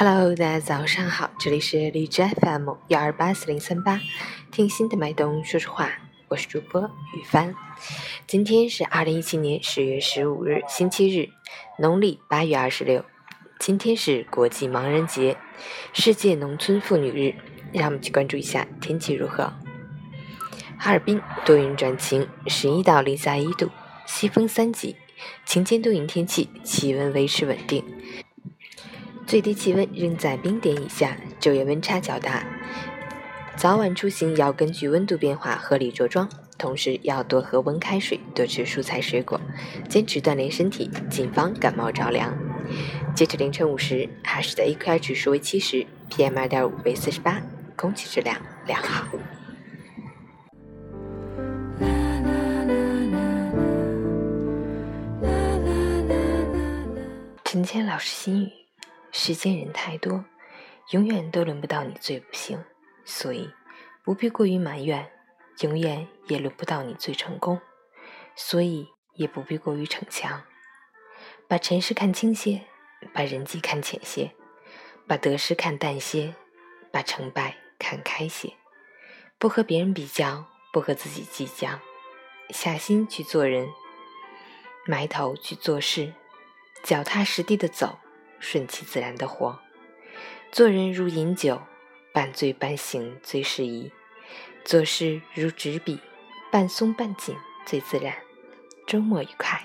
Hello，大家早上好，这里是荔枝 FM 幺二八四零三八，听心的脉动说说话，我是主播雨帆。今天是二零一七年十月十五日，星期日，农历八月二十六。今天是国际盲人节，世界农村妇女日。让我们去关注一下天气如何。哈尔滨多云转晴，十一到零下一度，西风三级，晴间多云天气，气温维持稳定。最低气温仍在冰点以下，昼夜温差较大。早晚出行要根据温度变化合理着装，同时要多喝温开水，多吃蔬菜水果，坚持锻炼身体，谨防感冒着凉。截至凌晨五时，哈市的 AQI 指数为七十，PM 二点五为四十八，空气质量良好。陈谦老师心语。世间人太多，永远都轮不到你最不幸，所以不必过于埋怨；永远也轮不到你最成功，所以也不必过于逞强。把尘世看轻些，把人际看浅些，把得失看淡些，把成败看开些。不和别人比较，不和自己计较，下心去做人，埋头去做事，脚踏实地的走。顺其自然的活，做人如饮酒，半醉半醒最适宜；做事如执笔，半松半紧最自然。周末愉快。